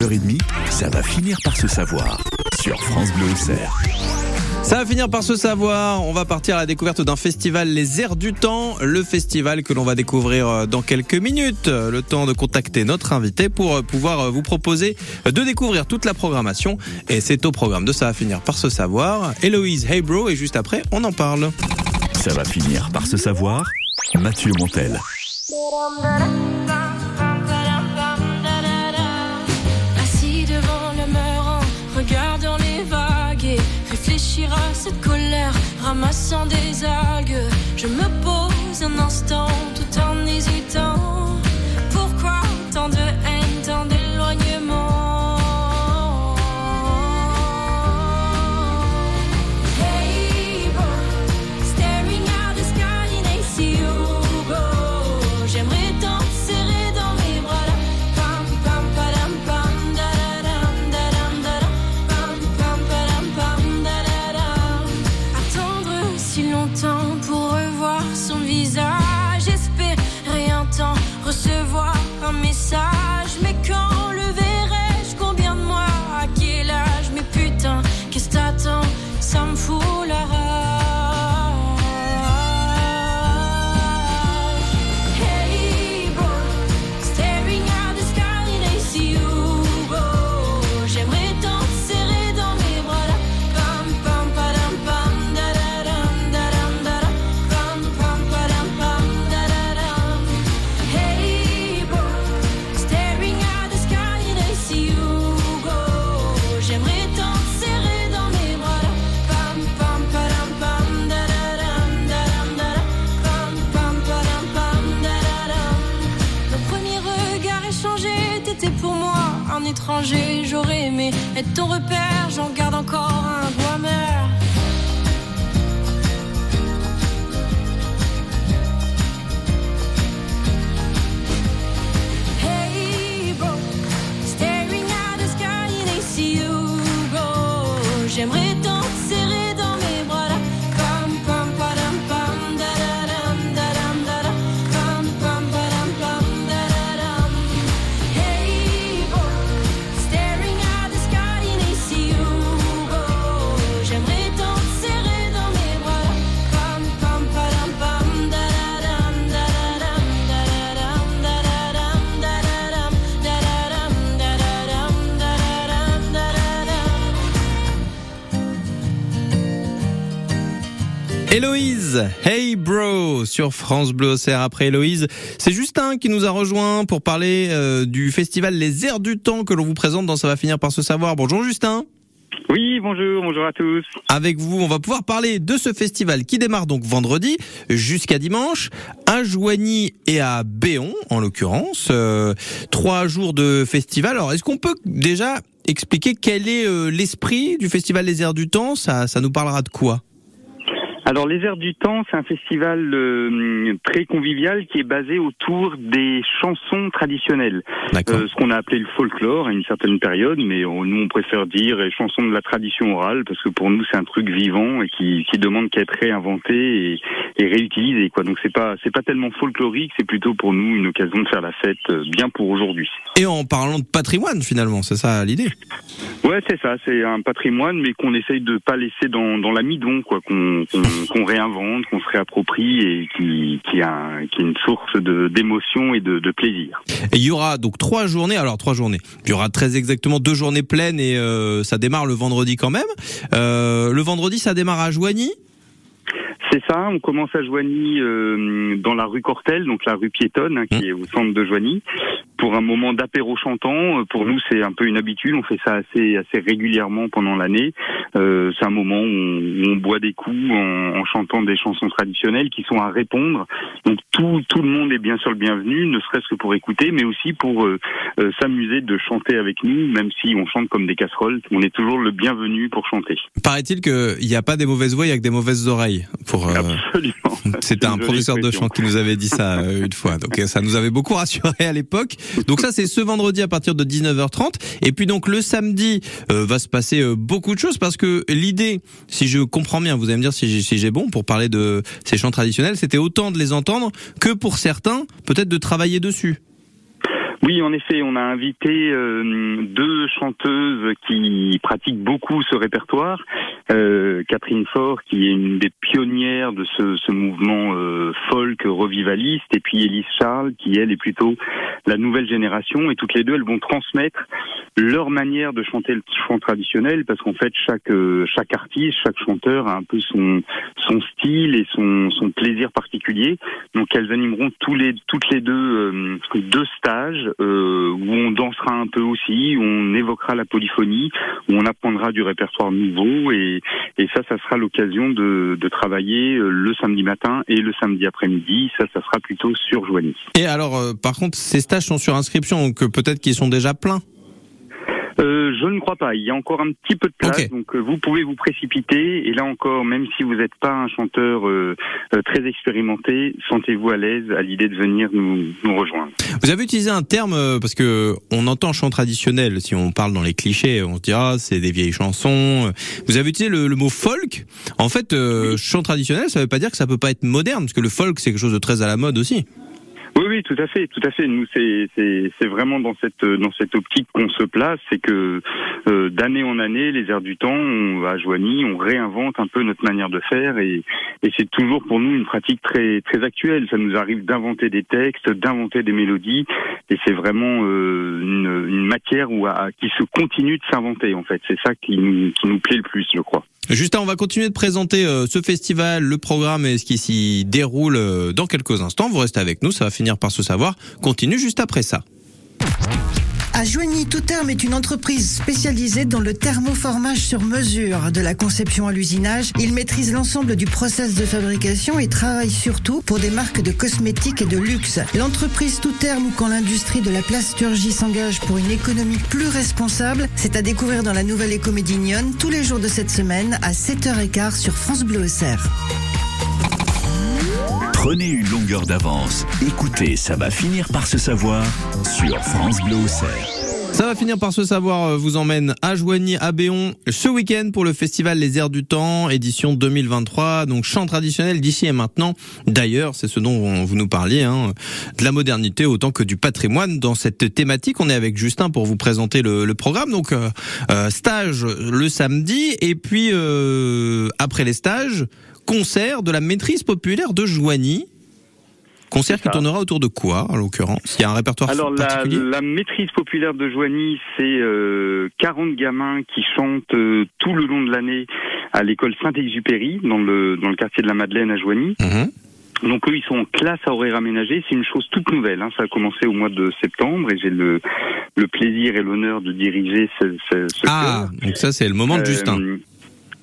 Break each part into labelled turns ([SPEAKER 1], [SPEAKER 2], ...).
[SPEAKER 1] h ça va finir par se savoir sur France Bleu Auxerre.
[SPEAKER 2] Ça va finir par se savoir. On va partir à la découverte d'un festival, Les Airs du Temps, le festival que l'on va découvrir euh, dans quelques minutes. Le temps de contacter notre invité pour euh, pouvoir euh, vous proposer de découvrir toute la programmation. Et c'est au programme de Ça va finir par se savoir. Héloïse Hey Bro, et juste après, on en parle.
[SPEAKER 1] Ça va finir par se savoir. Mathieu Montel.
[SPEAKER 3] Cette colère, ramassant des algues. Je me pose un instant est ton repère.
[SPEAKER 2] Héloïse, Hey Bro, sur France Bleu Auxerre. Après Héloïse, c'est Justin qui nous a rejoint pour parler euh, du festival Les Airs du Temps que l'on vous présente dans Ça va finir par se savoir. Bonjour Justin.
[SPEAKER 4] Oui, bonjour, bonjour à tous.
[SPEAKER 2] Avec vous, on va pouvoir parler de ce festival qui démarre donc vendredi jusqu'à dimanche à Joigny et à Béon, en l'occurrence. Euh, trois jours de festival. Alors, est-ce qu'on peut déjà expliquer quel est euh, l'esprit du festival Les Airs du Temps? Ça, ça nous parlera de quoi?
[SPEAKER 4] Alors, Les Airs du Temps, c'est un festival euh, très convivial qui est basé autour des chansons traditionnelles. Euh, ce qu'on a appelé le folklore à une certaine période, mais on- nous, on préfère dire les chansons de la tradition orale parce que pour nous, c'est un truc vivant et qui, qui demande qu'à être réinventé et, et réutilisé. Quoi. Donc, c'est pas, c'est pas tellement folklorique, c'est plutôt pour nous une occasion de faire la fête euh, bien pour aujourd'hui.
[SPEAKER 2] Et en parlant de patrimoine finalement, c'est ça l'idée?
[SPEAKER 4] Ouais, c'est ça. C'est un patrimoine, mais qu'on essaye de pas laisser dans, dans l'amidon, quoi. Qu'on qu'on qu'on réinvente, qu'on se réapproprie et qui qui a qui est une source de d'émotion et de, de plaisir.
[SPEAKER 2] Et il y aura donc trois journées. Alors trois journées. Il y aura très exactement deux journées pleines et euh, ça démarre le vendredi quand même. Euh, le vendredi, ça démarre à Joigny?
[SPEAKER 4] C'est ça. On commence à Joigny euh, dans la rue Cortel, donc la rue piétonne hein, qui est au centre de Joigny, pour un moment d'apéro chantant. Euh, Pour nous, c'est un peu une habitude. On fait ça assez assez régulièrement pendant l'année. Euh, c'est un moment où on, boit des coups en, en chantant des chansons traditionnelles qui sont à répondre. Donc tout tout le monde est bien sûr le bienvenu, ne serait-ce que pour écouter, mais aussi pour euh, s'amuser de chanter avec nous, même si on chante comme des casseroles. On est toujours le bienvenu pour chanter.
[SPEAKER 2] Paraît-il qu'il n'y a pas des mauvaises voix, il a que des mauvaises oreilles. Pour
[SPEAKER 4] Absolument.
[SPEAKER 2] c'était un professeur de chant qui nous avait dit ça euh, une fois. Donc euh, ça nous avait beaucoup rassuré à l'époque. Donc ça c'est ce vendredi à partir de 19h30 et puis donc le samedi euh, va se passer euh, beaucoup de choses parce que l'idée, si je comprends bien, vous allez me dire si j'ai si j'ai bon pour parler de ces chants traditionnels, c'était autant de les entendre que pour certains peut-être de travailler dessus.
[SPEAKER 4] Oui, en effet, on a invité euh, deux chanteuses qui pratiquent beaucoup ce répertoire. Euh, Catherine Faure, qui est une des pionnières de ce, ce mouvement euh, folk revivaliste, et puis Élise Charles, qui elle est plutôt la nouvelle génération. Et toutes les deux, elles vont transmettre leur manière de chanter le chant traditionnel, parce qu'en fait, chaque euh, chaque artiste, chaque chanteur a un peu son son style et son son plaisir particulier. Donc, elles animeront tous les toutes les deux euh, deux stages euh, où on dansera un peu aussi, où on évoquera la polyphonie, où on apprendra du répertoire nouveau et, et ça, ça sera l'occasion de, de travailler euh, le samedi matin et le samedi après-midi. Ça, ça sera plutôt sur Joigny.
[SPEAKER 2] Et alors, euh, par contre, ces stages sont sur inscription, donc euh, peut-être qu'ils sont déjà pleins.
[SPEAKER 4] Euh, je ne crois pas. Il y a encore un petit peu de place,
[SPEAKER 2] Ok.
[SPEAKER 4] donc euh, vous pouvez vous précipiter. Et là encore, même si vous n'êtes pas un chanteur euh, euh, très expérimenté, sentez-vous à l'aise à l'idée de venir nous, nous rejoindre.
[SPEAKER 2] Vous avez utilisé un terme parce que on entend chant traditionnel. Si on parle dans les clichés, on se dit ah c'est des vieilles chansons. Vous avez utilisé le, le mot folk. En fait, euh, chant traditionnel, ça veut pas dire que ça peut pas être moderne, parce que le folk c'est quelque chose de très à la mode aussi.
[SPEAKER 4] Oui, oui, tout à fait, tout à fait. Nous, c'est vraiment dans cette dans cette optique qu'on se place, c'est que euh, d'année en année, les airs du temps, on, à Joigny, on réinvente un peu notre manière de faire et et c'est toujours pour nous une pratique très très actuelle. Ça nous arrive d'inventer des textes, d'inventer des mélodies et c'est vraiment euh, une, une matière où à- qui se continue de s'inventer en fait. C'est ça qui nous qui nous plaît le plus, je crois.
[SPEAKER 2] Justin, on va continuer de présenter euh, ce festival, le programme et ce qui s'y déroule euh, dans quelques instants. Vous restez avec nous, ça va finir par se savoir. Continue juste après ça.
[SPEAKER 5] À Joigny, Tout Terme est une entreprise spécialisée dans le thermoformage sur mesure, de la conception à l'usinage. Il maîtrise l'ensemble du process de fabrication et travaille surtout pour des marques de cosmétiques et de luxe. L'entreprise Tout Terme quand l'industrie de la plasturgie s'engage pour une économie plus responsable, c'est à découvrir dans la nouvelle Écomédie Nyonne tous les jours de cette semaine à 7h15 sur France Bleu Auxerre.
[SPEAKER 1] Prenez une longueur d'avance. Écoutez, ça va finir par se savoir sur France Bleu.
[SPEAKER 2] Ça va finir par se savoir, euh, vous emmène à Joigny, à Béon, ce week-end pour le festival Les Airs du Temps, édition 2023, donc chant traditionnel d'ici et maintenant. D'ailleurs, c'est ce dont vous nous parliez, hein, de la modernité autant que du patrimoine. Dans cette thématique, on est avec Justin pour vous présenter le, le programme. Donc, euh, euh, stage le samedi, et puis euh, après les stages, concert de la maîtrise populaire de Joigny. Concert qui tournera autour de quoi, en l'occurrence? Il y a un répertoire
[SPEAKER 4] Alors la,
[SPEAKER 2] particulier?
[SPEAKER 4] la maîtrise populaire de Joigny, c'est euh, 40 gamins qui chantent euh, tout le long de l'année à l'école Saint-Exupéry dans le dans le quartier de la Madeleine à Joigny.
[SPEAKER 2] Mhm.
[SPEAKER 4] Donc eux, ils sont en classe à horaire aménagé. C'est une chose toute nouvelle. Hein. Ça a commencé au mois de septembre et j'ai le le plaisir et l'honneur de diriger ce, ce, ce
[SPEAKER 2] Ah, donc ça c'est le moment de
[SPEAKER 4] Euh,
[SPEAKER 2] Justin.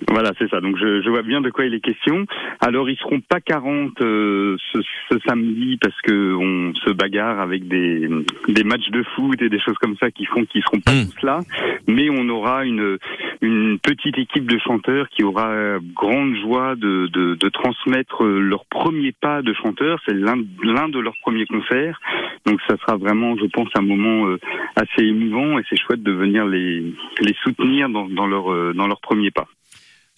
[SPEAKER 4] Voilà, c'est ça. Donc je, je vois bien de quoi il est question. Alors ils seront pas 40 euh, ce, ce samedi parce que on se bagarre avec des, des matchs de foot et des choses comme ça qui font qu'ils seront pas
[SPEAKER 2] Mm.
[SPEAKER 4] tous là. Mais on aura une, une petite équipe de chanteurs qui aura grande joie de, de, de transmettre leur premier pas de chanteur. C'est l'un l'un de leurs premiers concerts. Donc ça sera vraiment, je pense, un moment euh, assez émouvant et c'est chouette de venir les, les soutenir dans, dans leur euh, dans leur premier pas.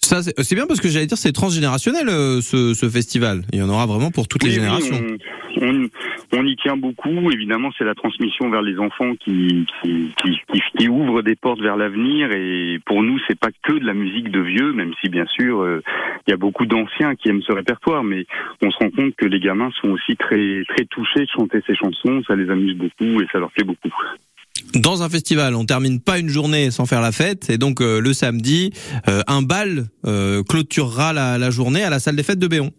[SPEAKER 2] Ça c'est c'est bien parce que j'allais dire c'est transgénérationnel euh, ce, ce festival. Il y en aura vraiment pour toutes les
[SPEAKER 4] Oui,
[SPEAKER 2] générations.
[SPEAKER 4] on, on- on y tient beaucoup. Évidemment, c'est la transmission vers les enfants qui, qui, qui, qui- qui ouvre des portes vers l'avenir. Et pour nous, c'est pas que de la musique de vieux, même si bien sûr, euh, il y a beaucoup d'anciens qui aiment ce répertoire. Mais on se rend compte que les gamins sont aussi très très touchés de chanter ces chansons. Ça les amuse beaucoup et ça leur plaît beaucoup.
[SPEAKER 2] Dans un festival, on termine pas une journée sans faire la fête. Et donc euh, le samedi, euh, un bal euh, clôturera la, la journée à la salle des fêtes de Béon.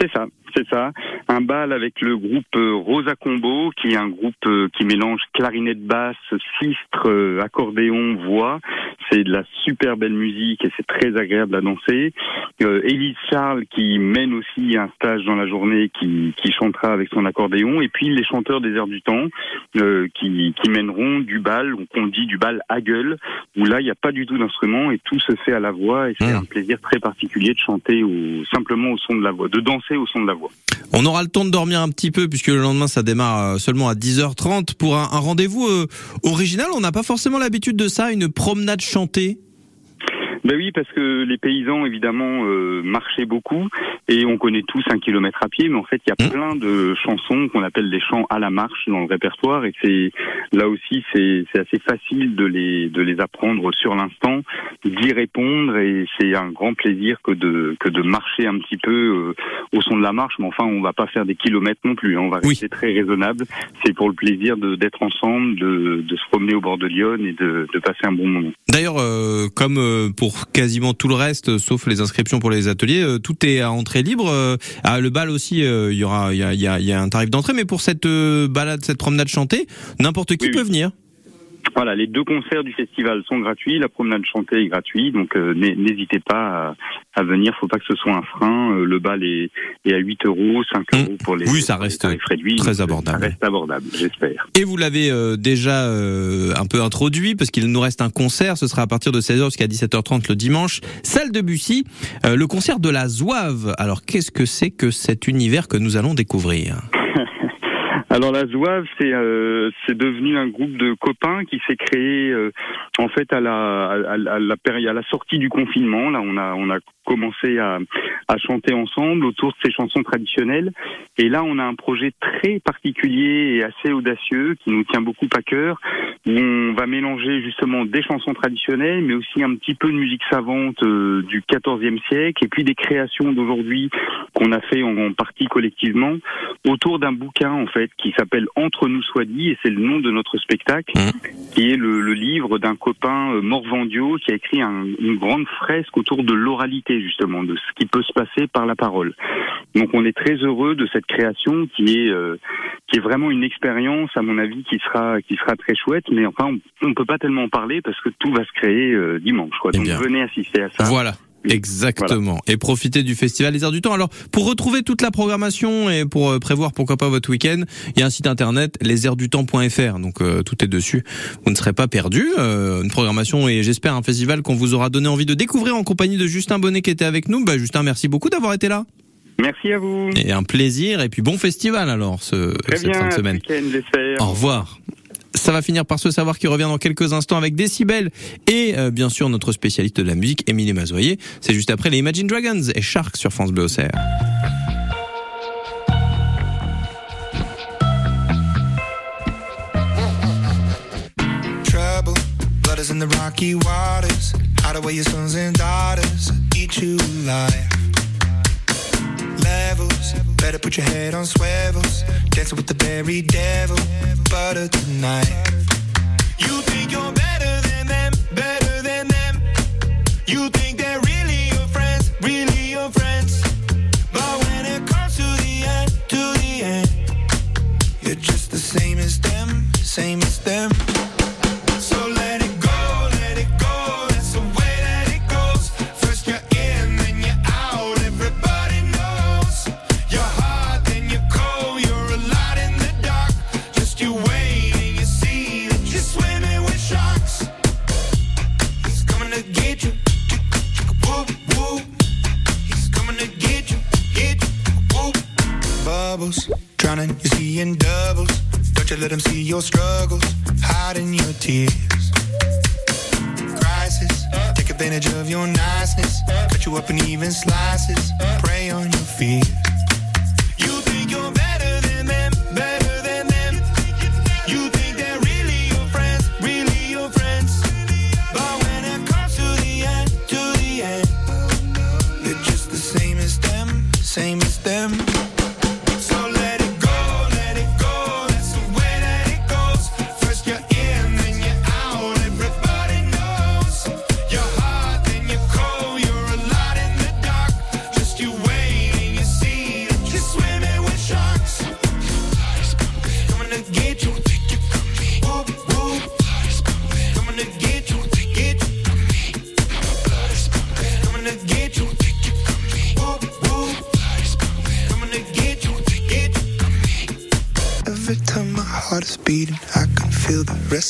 [SPEAKER 4] C'est ça, c'est ça. Un bal avec le groupe euh, Rosa Combo, qui est un groupe euh, qui mélange clarinette basse, sistre, euh, accordéon, voix. C'est de la super belle musique et c'est très agréable à danser. Euh, Élise Charles qui mène aussi un stage dans la journée, qui, qui chantera avec son accordéon. Et puis les chanteurs des airs du temps euh, qui, qui mèneront du bal, ou qu'on dit du bal à gueule, où là il n'y a pas du tout d'instrument et tout se fait à la voix. Et c'est
[SPEAKER 2] Mmh.
[SPEAKER 4] un plaisir très particulier de chanter au, simplement au son de la voix, de danser au son de la voix.
[SPEAKER 2] On aura le temps de dormir un petit peu puisque le lendemain ça démarre euh, seulement à 10h30 pour un, rendez-vous euh, original. On n'a pas forcément l'habitude de ça, une promenade chantée?
[SPEAKER 4] Ben oui, parce que les paysans, évidemment, euh, marchaient beaucoup et on connaît tous un kilomètre à pied, mais en fait, il y a
[SPEAKER 2] Mmh.
[SPEAKER 4] plein de chansons qu'on appelle des chants à la marche dans le répertoire et c'est là aussi, c'est assez facile de les de les apprendre sur l'instant, d'y répondre et c'est un grand plaisir que de que de marcher un petit peu euh, au son de la marche, mais enfin, on va pas faire des kilomètres non plus, hein, on va
[SPEAKER 2] Oui.
[SPEAKER 4] rester très raisonnable. C'est pour le plaisir d'être ensemble, de de se promener au bord de Lyon et de de passer un bon moment.
[SPEAKER 2] D'ailleurs, euh, comme euh, pour quasiment tout le reste, euh, sauf les inscriptions pour les ateliers, euh, tout est à entrée libre. Euh, ah, le bal aussi, euh, il y aura, il y a, y a- y a un tarif d'entrée, mais pour cette euh, balade, cette promenade chantée, n'importe qui
[SPEAKER 4] Oui,
[SPEAKER 2] peut
[SPEAKER 4] oui.
[SPEAKER 2] venir.
[SPEAKER 4] Voilà, les deux concerts du festival sont gratuits, la promenade chantée est gratuite, donc euh, n'hé- n'hésitez pas à, à venir, faut pas que ce soit un frein. Euh, le bal est, est à 8 euros, 5
[SPEAKER 2] Mmh.
[SPEAKER 4] euros pour les,
[SPEAKER 2] Oui, ça reste
[SPEAKER 4] réduits,
[SPEAKER 2] très
[SPEAKER 4] euh,
[SPEAKER 2] abordable.
[SPEAKER 4] Ça reste abordable, j'espère.
[SPEAKER 2] Et vous l'avez euh, déjà euh, un peu introduit parce qu'il nous reste un concert. Ce sera à partir de 16h jusqu'à 17h30 le dimanche. Salle de Bussy, euh, le concert de la Zouave. Alors qu'est-ce que c'est que cet univers que nous allons découvrir?
[SPEAKER 4] Alors la Zouave, c'est euh, c'est devenu un groupe de copains qui s'est créé euh, en fait à la à, à la période à la sortie du confinement. Là, on a on a commencé à, à chanter ensemble autour de ces chansons traditionnelles. Et là, on a un projet très particulier et assez audacieux qui nous tient beaucoup à cœur. On va mélanger justement des chansons traditionnelles, mais aussi un petit peu de musique savante euh, du XIVe siècle, et puis des créations d'aujourd'hui qu'on a fait en partie collectivement autour d'un bouquin en fait qui s'appelle Entre nous soit dit et c'est le nom de notre spectacle qui est le, le livre d'un copain euh, Morvandio qui a écrit un- une grande fresque autour de l'oralité justement de ce qui peut se passer par la parole. Donc on est très heureux de cette création qui est euh, qui est vraiment une expérience à mon avis qui sera qui sera très chouette mais enfin on, on peut pas tellement en parler parce que tout va se créer euh, dimanche quoi.
[SPEAKER 2] Eh
[SPEAKER 4] Donc venez assister à ça.
[SPEAKER 2] Voilà. Exactement. Et profitez du festival Les Airs du Temps. Alors, pour retrouver toute la programmation et pour euh, prévoir pourquoi pas votre week-end, il y a un site internet lesairsdutemps.fr. Donc euh, tout est dessus. Vous ne serez pas perdu. Euh, une programmation et j'espère un festival qu'on vous aura donné envie de découvrir en compagnie de Justin Bonnet qui était avec nous. Bah, Justin, merci beaucoup d'avoir été là.
[SPEAKER 4] Merci à vous.
[SPEAKER 2] Et un plaisir. Et puis bon festival alors ce,
[SPEAKER 4] Très
[SPEAKER 2] cette
[SPEAKER 4] bien.
[SPEAKER 2] fin de semaine. Au revoir. Ça va finir par se savoir qui revient dans quelques instants avec Décibel et euh, bien sûr notre spécialiste de la musique, Émilie Mazoyer. C'est juste après les Imagine Dragons et Shark sur France Bleu Auxerre.
[SPEAKER 6] in the rocky waters. Your sons and daughters. You. Levels. Better put your head on swivels. Dancing with the very devil. Butter tonight. You think you're better than them, better than them. You Bubbles, drowning, you're seeing doubles. Don't you let them see your struggles, hiding your tears. Crisis, take advantage of your niceness. Cut you up in even slices, prey on your fears.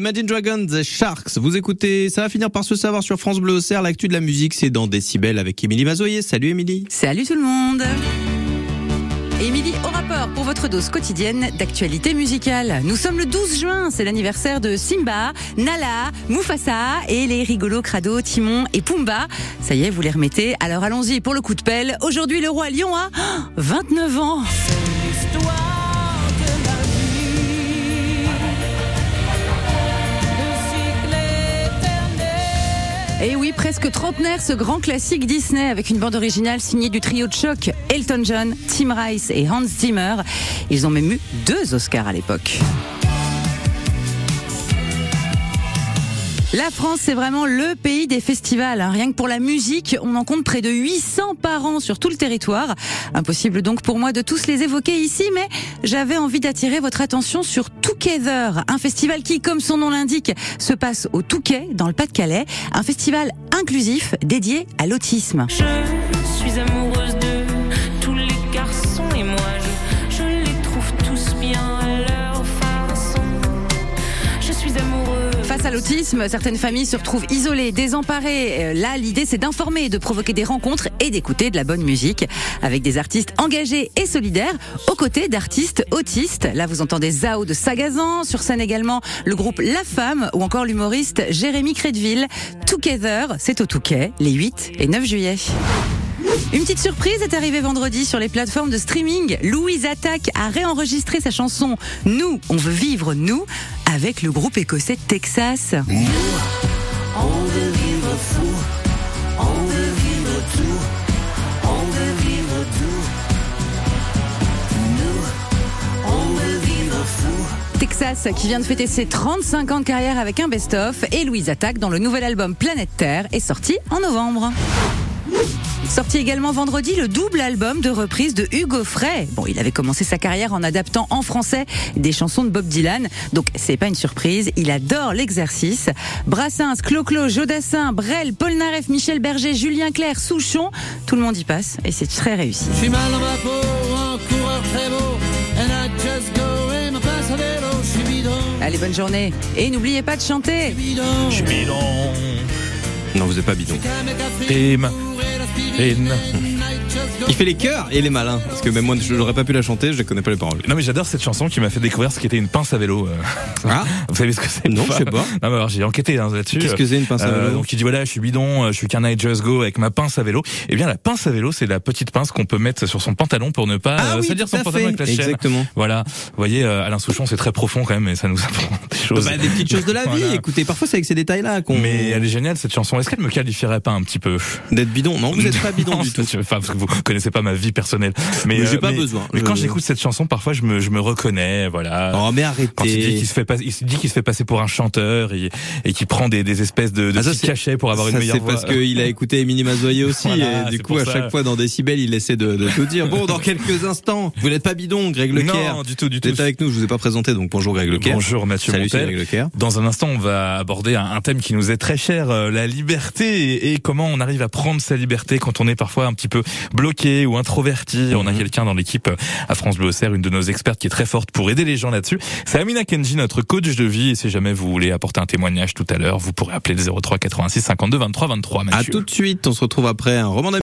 [SPEAKER 2] Imagine Dragons et Sharks. Vous écoutez, ça va finir par se savoir sur France Bleu Auxerre. L'actu de la musique, c'est dans Décibel avec Émilie Mazoyer. Salut Émilie.
[SPEAKER 4] Salut tout le monde Émilie au rapport pour votre dose quotidienne d'actualité musicale. Nous sommes le 12 juin, c'est l'anniversaire de Simba, Nala, Mufasa et les rigolos crado Timon et Pumba. Ça y est, vous les remettez. Alors allons-y pour le coup de pelle. Aujourd'hui, le roi lion a 29 ans. Et oui, presque trentenaire, ce grand classique Disney avec une bande originale signée du trio de choc Elton John, Tim Rice et Hans Zimmer. Ils ont même eu deux Oscars à l'époque. La France, c'est vraiment le pays des festivals. Rien que pour la musique, on en compte près de 800 par an sur tout le territoire. Impossible donc pour moi de tous les évoquer ici, mais j'avais envie d'attirer votre attention sur Together, un festival qui, comme son nom l'indique, se passe au Touquet, dans le Pas-de-Calais. Un festival inclusif dédié à l'autisme. L'autisme, certaines familles se retrouvent isolées, désemparées. Euh, Là, l'idée, c'est d'informer, de provoquer des rencontres et d'écouter de la bonne musique avec des artistes engagés et solidaires aux côtés d'artistes autistes. Là, vous entendez Zao de Sagazan, sur scène également le groupe La Femme ou encore l'humoriste Jérémy Crédville. Together, c'est au Touquet, les 8 et 9 juillet. Une petite surprise est arrivée vendredi sur les plateformes de streaming. Louise Attaque a réenregistré sa chanson Nous, on veut vivre nous avec le groupe écossais Texas. Texas qui vient de fêter ses 35 ans de carrière avec un best-of et Louise Attaque dans le nouvel album Planète Terre est sorti en novembre. Sorti également vendredi le double album de reprise de Hugo Frey. Bon, il avait commencé sa carrière en adaptant en français des chansons de Bob Dylan, donc c'est pas une surprise, il adore l'exercice. Brassens, Clo-Clo, Jodassin, Brel, Paul Naref, Michel Berger, Julien Clerc, Souchon, tout le monde y passe et c'est très réussi.
[SPEAKER 7] Je suis mal dans ma peau, un coureur très beau, and I just go et me passe à vélo, je suis bidon,
[SPEAKER 4] Allez, bonne journée et n'oubliez pas de chanter.
[SPEAKER 7] bidon.
[SPEAKER 8] Bidon.
[SPEAKER 2] Non, vous êtes pas bidon.
[SPEAKER 7] Et l'aspirine, in.
[SPEAKER 2] Il fait les chœurs et les malins. Parce que même moi, je n'aurais pas pu la chanter, je connais pas les paroles.
[SPEAKER 8] Non mais j'adore cette chanson qui m'a fait découvrir ce qu'était une pince à vélo. euh.
[SPEAKER 2] Ah,
[SPEAKER 8] Vous savez ce que c'est
[SPEAKER 2] Non, je sais pas.
[SPEAKER 8] Non mais alors j'ai enquêté hein, là-dessus.
[SPEAKER 2] qu'est-ce que c'est une pince à
[SPEAKER 8] Euh,
[SPEAKER 2] vélo
[SPEAKER 8] donc il dit voilà je suis bidon, euh, je suis qu'un I just go avec ma pince à vélo. Eh bien la pince à vélo c'est la petite pince qu'on peut mettre sur son pantalon pour ne pas
[SPEAKER 2] Ah
[SPEAKER 8] euh,
[SPEAKER 2] oui,
[SPEAKER 8] salir son pantalon avec la chaîne.
[SPEAKER 2] Exactement.
[SPEAKER 8] Voilà, vous voyez euh, Alain Souchon c'est très profond quand même et ça nous apprend des choses.
[SPEAKER 2] Bah, des petites choses de la vie.
[SPEAKER 8] Voilà.
[SPEAKER 2] Écoutez, parfois c'est avec ces détails-là qu'on.
[SPEAKER 8] Mais elle est géniale cette chanson. Est-ce qu'elle me qualifierait pas un petit peu?
[SPEAKER 2] D'être bidon? Non, vous êtes pas bidon
[SPEAKER 8] Non,
[SPEAKER 2] du tout.
[SPEAKER 8] parce que vous connaissez pas ma vie personnelle. Mais,
[SPEAKER 2] Mais j'ai
[SPEAKER 8] euh,
[SPEAKER 2] pas
[SPEAKER 8] mais-
[SPEAKER 2] besoin.
[SPEAKER 8] Mais quand j'écoute cette chanson, parfois je me, je me reconnais, voilà.
[SPEAKER 2] Oh, mais
[SPEAKER 8] Quand il dit
[SPEAKER 2] arrêtez.
[SPEAKER 8] qu'il se fait pas, il se dit qu'il se fait passer pour un chanteur et, et qu'il prend des, des espèces de, de
[SPEAKER 2] Ah, ça,
[SPEAKER 8] petits
[SPEAKER 2] c'est-
[SPEAKER 8] cachets pour avoir une meilleure
[SPEAKER 2] c'est
[SPEAKER 8] voix.
[SPEAKER 2] parce qu'il a écouté Émilie Mazoyer aussi.
[SPEAKER 8] Voilà,
[SPEAKER 2] et du
[SPEAKER 8] c'est
[SPEAKER 2] coup, à
[SPEAKER 8] ça.
[SPEAKER 2] chaque fois dans Décibel, il essaie de, de tout dire. Bon, dans quelques instants, vous n'êtes pas bidon, Greg Leclerc.
[SPEAKER 8] Non, du tout, du
[SPEAKER 2] Vous
[SPEAKER 8] tout.
[SPEAKER 2] êtes avec nous, je vous ai pas présenté, donc bonjour Greg Leclerc.
[SPEAKER 8] Bonjour Mathieu
[SPEAKER 2] Salut, c'est. Greg Leclerc.
[SPEAKER 8] Dans un instant, on va aborder un, un thème qui nous est très cher, euh, la liberté et, et comment on arrive à prendre sa liberté quand on est parfois un petit peu bloqué ou introverti. On a quelqu'un dans l'équipe à France Bleu Auxerre, une de nos expertes qui est très forte pour aider les gens là-dessus. C'est Amina Kenji, notre coach de vie. Et si jamais vous voulez apporter un témoignage tout à l'heure, vous pourrez appeler le 03 86 52 23 23.
[SPEAKER 2] À
[SPEAKER 8] Mathieu.
[SPEAKER 2] tout de suite, on se retrouve après un roman